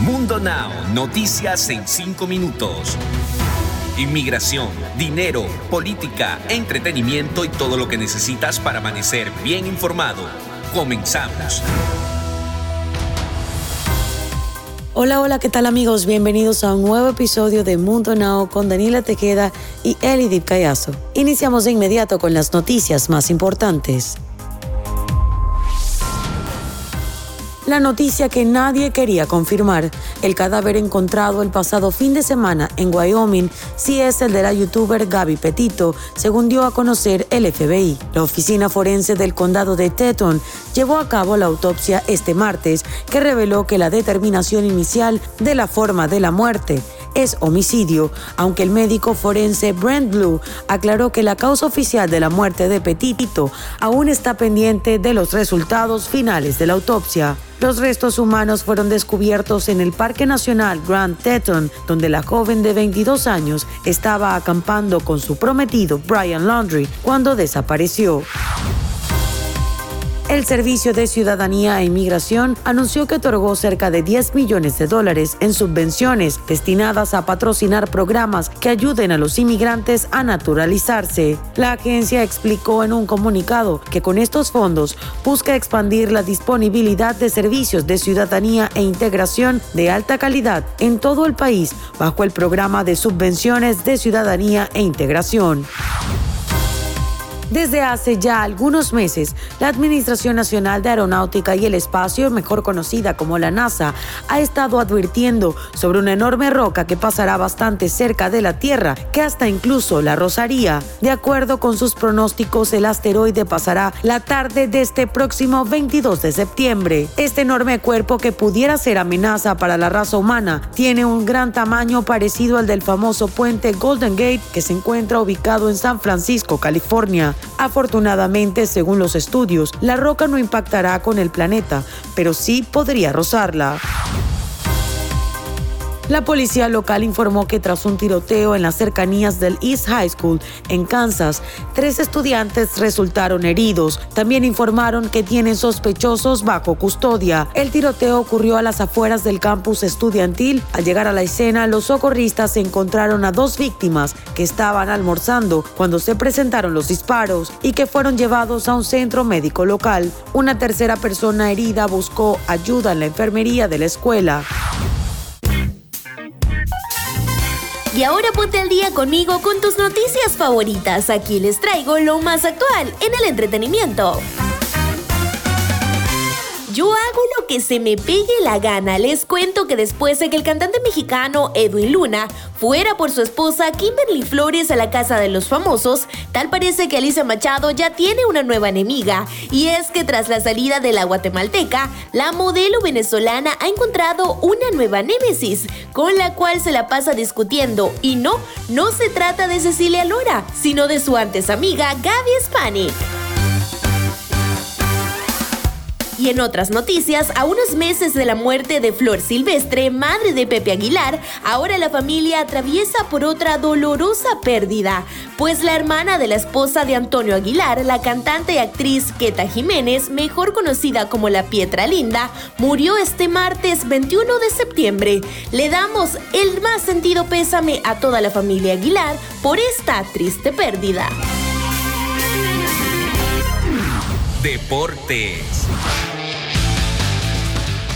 Mundo Now, noticias en 5 minutos. Inmigración, dinero, política, entretenimiento y todo lo que necesitas para amanecer bien informado. Comenzamos. Hola, hola, ¿qué tal amigos? Bienvenidos a un nuevo episodio de Mundo Now con Daniela Tejeda y Elidip Callazo. Iniciamos de inmediato con las noticias más importantes. La noticia que nadie quería confirmar, el cadáver encontrado el pasado fin de semana en Wyoming sí es el de la youtuber Gaby Petito, según dio a conocer el FBI. La oficina forense del condado de Teton llevó a cabo la autopsia este martes, que reveló que la determinación inicial de la forma de la muerte es homicidio, aunque el médico forense Brent Blue aclaró que la causa oficial de la muerte de Petito aún está pendiente de los resultados finales de la autopsia. Los restos humanos fueron descubiertos en el Parque Nacional Grand Teton, donde la joven de 22 años estaba acampando con su prometido Brian Laundry cuando desapareció. El Servicio de Ciudadanía e Inmigración anunció que otorgó cerca de 10 millones de dólares en subvenciones destinadas a patrocinar programas que ayuden a los inmigrantes a naturalizarse. La agencia explicó en un comunicado que con estos fondos busca expandir la disponibilidad de servicios de ciudadanía e integración de alta calidad en todo el país bajo el programa de subvenciones de ciudadanía e integración. Desde hace ya algunos meses, la Administración Nacional de Aeronáutica y el Espacio, mejor conocida como la NASA, ha estado advirtiendo sobre una enorme roca que pasará bastante cerca de la Tierra, que hasta incluso la rozaría. De acuerdo con sus pronósticos, el asteroide pasará la tarde de este próximo 22 de septiembre. Este enorme cuerpo que pudiera ser amenaza para la raza humana tiene un gran tamaño parecido al del famoso puente Golden Gate que se encuentra ubicado en San Francisco, California. Afortunadamente, según los estudios, la roca no impactará con el planeta, pero sí podría rozarla. La policía local informó que tras un tiroteo en las cercanías del East High School en Kansas, tres estudiantes resultaron heridos. También informaron que tienen sospechosos bajo custodia. El tiroteo ocurrió a las afueras del campus estudiantil. Al llegar a la escena, los socorristas encontraron a dos víctimas que estaban almorzando cuando se presentaron los disparos y que fueron llevados a un centro médico local. Una tercera persona herida buscó ayuda en la enfermería de la escuela. Y ahora ponte al día conmigo con tus noticias favoritas. Aquí les traigo lo más actual en el entretenimiento. Yo hago lo que se me pegue la gana. Les cuento que después de que el cantante mexicano Edwin Luna fuera por su esposa Kimberly Flores a la casa de los famosos, tal parece que Alicia Machado ya tiene una nueva enemiga. Y es que tras la salida de la guatemalteca, la modelo venezolana ha encontrado una nueva némesis, con la cual se la pasa discutiendo. Y no, no se trata de Cecilia Lora, sino de su antes amiga Gaby Spanik. Y en otras noticias, a unos meses de la muerte de Flor Silvestre, madre de Pepe Aguilar, ahora la familia atraviesa por otra dolorosa pérdida, pues la hermana de la esposa de Antonio Aguilar, la cantante y actriz Queta Jiménez, mejor conocida como la Pietra Linda, murió este martes 21 de septiembre. Le damos el más sentido pésame a toda la familia Aguilar por esta triste pérdida. Deportes.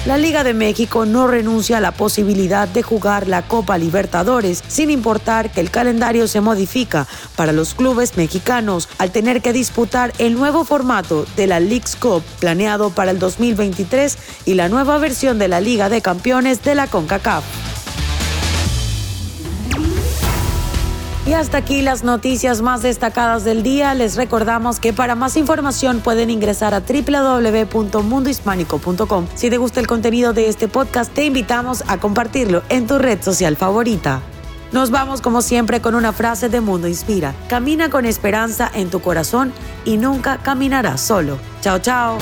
La Liga de México no renuncia a la posibilidad de jugar la Copa Libertadores, sin importar que el calendario se modifica para los clubes mexicanos al tener que disputar el nuevo formato de la League's Cup planeado para el 2023 y la nueva versión de la Liga de Campeones de la CONCACAF. Y hasta aquí las noticias más destacadas del día. Les recordamos que para más información pueden ingresar a www.mundohispánico.com. Si te gusta el contenido de este podcast, te invitamos a compartirlo en tu red social favorita. Nos vamos como siempre con una frase de Mundo Inspira. Camina con esperanza en tu corazón y nunca caminarás solo. Chao, chao.